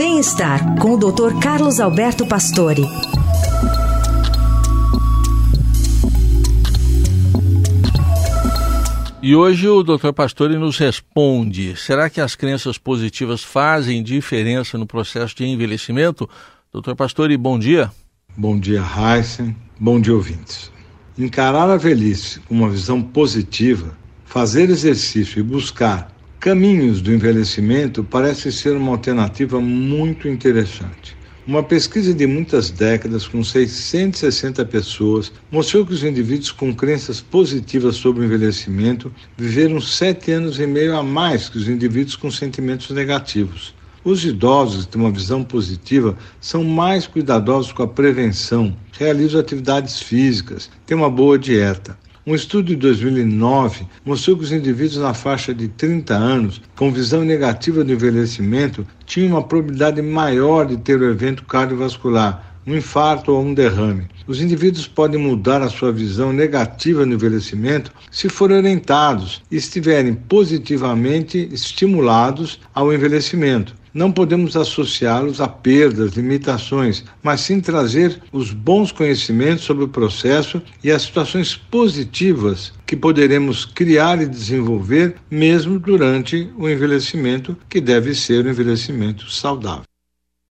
Bem-estar com o Dr. Carlos Alberto Pastore. E hoje o Dr. Pastore nos responde: será que as crenças positivas fazem diferença no processo de envelhecimento? Dr. Pastore, bom dia. Bom dia, Heisen. Bom dia, ouvintes. Encarar a velhice com uma visão positiva, fazer exercício e buscar caminhos do envelhecimento parece ser uma alternativa muito interessante. Uma pesquisa de muitas décadas com 660 pessoas mostrou que os indivíduos com crenças positivas sobre o envelhecimento viveram sete anos e meio a mais que os indivíduos com sentimentos negativos. Os idosos que têm uma visão positiva são mais cuidadosos com a prevenção, realizam atividades físicas, têm uma boa dieta. Um estudo de 2009 mostrou que os indivíduos na faixa de 30 anos, com visão negativa do envelhecimento, tinham uma probabilidade maior de ter o evento cardiovascular, um infarto ou um derrame. Os indivíduos podem mudar a sua visão negativa no envelhecimento se forem orientados e estiverem positivamente estimulados ao envelhecimento. Não podemos associá-los a perdas, limitações, mas sim trazer os bons conhecimentos sobre o processo e as situações positivas que poderemos criar e desenvolver mesmo durante o envelhecimento, que deve ser um envelhecimento saudável.